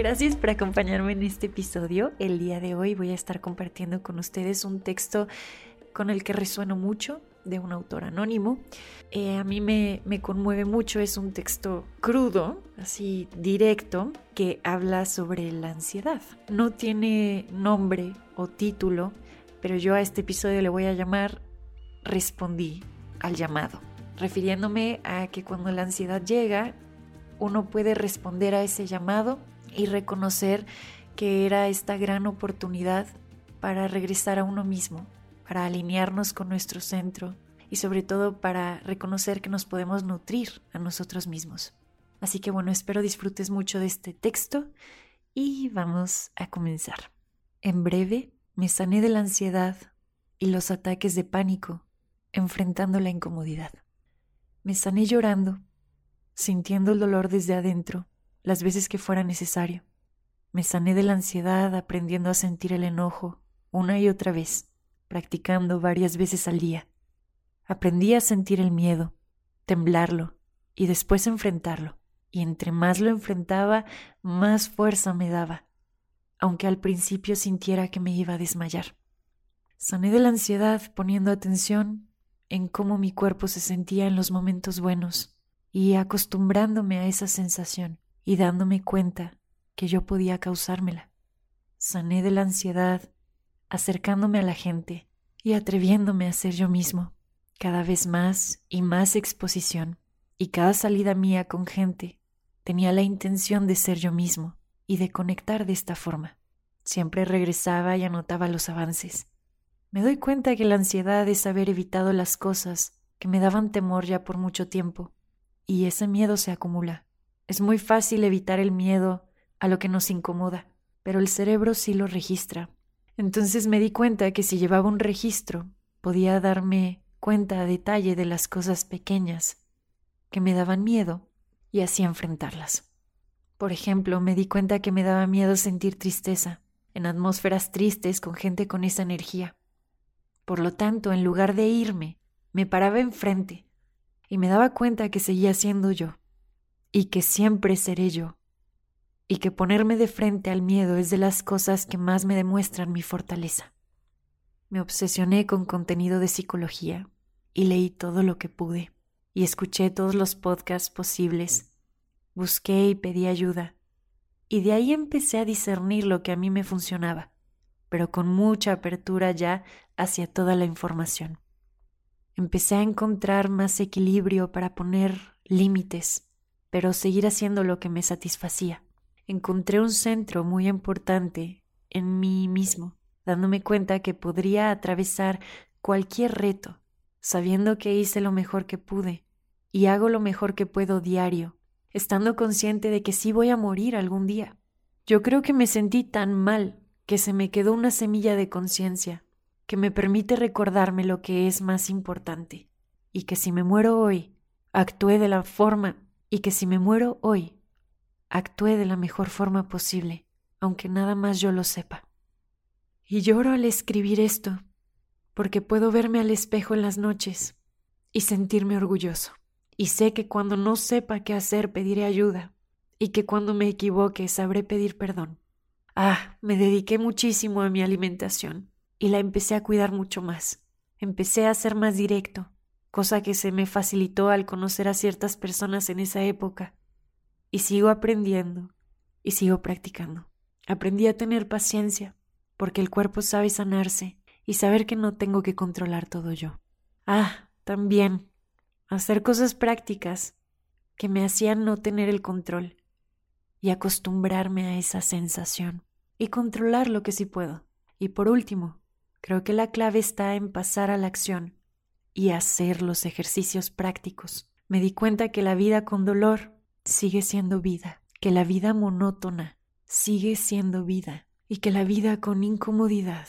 Gracias por acompañarme en este episodio. El día de hoy voy a estar compartiendo con ustedes un texto con el que resueno mucho de un autor anónimo. Eh, a mí me, me conmueve mucho, es un texto crudo, así directo, que habla sobre la ansiedad. No tiene nombre o título, pero yo a este episodio le voy a llamar Respondí al llamado, refiriéndome a que cuando la ansiedad llega, uno puede responder a ese llamado y reconocer que era esta gran oportunidad para regresar a uno mismo, para alinearnos con nuestro centro y sobre todo para reconocer que nos podemos nutrir a nosotros mismos. Así que bueno, espero disfrutes mucho de este texto y vamos a comenzar. En breve me sané de la ansiedad y los ataques de pánico, enfrentando la incomodidad. Me sané llorando, sintiendo el dolor desde adentro las veces que fuera necesario. Me sané de la ansiedad aprendiendo a sentir el enojo una y otra vez, practicando varias veces al día. Aprendí a sentir el miedo, temblarlo y después enfrentarlo. Y entre más lo enfrentaba, más fuerza me daba, aunque al principio sintiera que me iba a desmayar. Sané de la ansiedad poniendo atención en cómo mi cuerpo se sentía en los momentos buenos y acostumbrándome a esa sensación y dándome cuenta que yo podía causármela. Sané de la ansiedad, acercándome a la gente y atreviéndome a ser yo mismo, cada vez más y más exposición, y cada salida mía con gente tenía la intención de ser yo mismo y de conectar de esta forma. Siempre regresaba y anotaba los avances. Me doy cuenta que la ansiedad es haber evitado las cosas que me daban temor ya por mucho tiempo, y ese miedo se acumula. Es muy fácil evitar el miedo a lo que nos incomoda, pero el cerebro sí lo registra. Entonces me di cuenta que si llevaba un registro, podía darme cuenta a detalle de las cosas pequeñas que me daban miedo y así enfrentarlas. Por ejemplo, me di cuenta que me daba miedo sentir tristeza en atmósferas tristes con gente con esa energía. Por lo tanto, en lugar de irme, me paraba enfrente y me daba cuenta que seguía siendo yo y que siempre seré yo, y que ponerme de frente al miedo es de las cosas que más me demuestran mi fortaleza. Me obsesioné con contenido de psicología y leí todo lo que pude, y escuché todos los podcasts posibles, busqué y pedí ayuda, y de ahí empecé a discernir lo que a mí me funcionaba, pero con mucha apertura ya hacia toda la información. Empecé a encontrar más equilibrio para poner límites pero seguir haciendo lo que me satisfacía. Encontré un centro muy importante en mí mismo, dándome cuenta que podría atravesar cualquier reto, sabiendo que hice lo mejor que pude y hago lo mejor que puedo diario, estando consciente de que sí voy a morir algún día. Yo creo que me sentí tan mal que se me quedó una semilla de conciencia que me permite recordarme lo que es más importante y que si me muero hoy, actúe de la forma y que si me muero hoy, actúe de la mejor forma posible, aunque nada más yo lo sepa. Y lloro al escribir esto, porque puedo verme al espejo en las noches y sentirme orgulloso. Y sé que cuando no sepa qué hacer pediré ayuda, y que cuando me equivoque sabré pedir perdón. Ah, me dediqué muchísimo a mi alimentación, y la empecé a cuidar mucho más. Empecé a ser más directo, cosa que se me facilitó al conocer a ciertas personas en esa época. Y sigo aprendiendo y sigo practicando. Aprendí a tener paciencia, porque el cuerpo sabe sanarse y saber que no tengo que controlar todo yo. Ah, también hacer cosas prácticas que me hacían no tener el control y acostumbrarme a esa sensación y controlar lo que sí puedo. Y por último, creo que la clave está en pasar a la acción y hacer los ejercicios prácticos, Me di cuenta que la vida con dolor sigue siendo vida, que la vida monótona sigue siendo vida y que la vida con incomodidad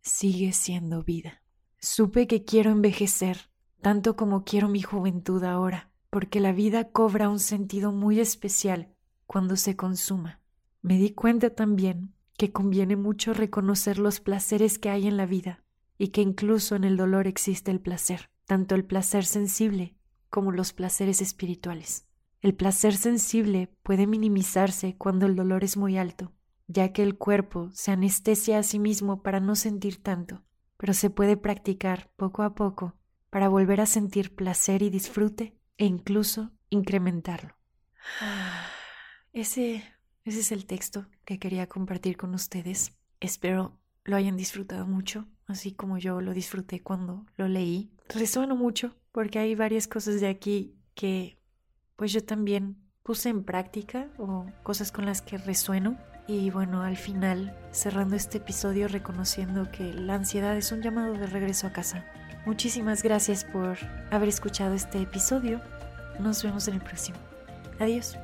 sigue siendo vida. Supe que quiero envejecer tanto como quiero mi juventud ahora, porque la vida cobra un sentido muy especial cuando se consuma. Me di cuenta también que conviene mucho reconocer los placeres que hay en la vida y que incluso en el dolor existe el placer, tanto el placer sensible como los placeres espirituales. El placer sensible puede minimizarse cuando el dolor es muy alto, ya que el cuerpo se anestesia a sí mismo para no sentir tanto, pero se puede practicar poco a poco para volver a sentir placer y disfrute e incluso incrementarlo. Ese, ese es el texto que quería compartir con ustedes. Espero lo hayan disfrutado mucho, así como yo lo disfruté cuando lo leí. Resueno mucho porque hay varias cosas de aquí que pues yo también puse en práctica o cosas con las que resueno. Y bueno, al final, cerrando este episodio reconociendo que la ansiedad es un llamado de regreso a casa. Muchísimas gracias por haber escuchado este episodio. Nos vemos en el próximo. Adiós.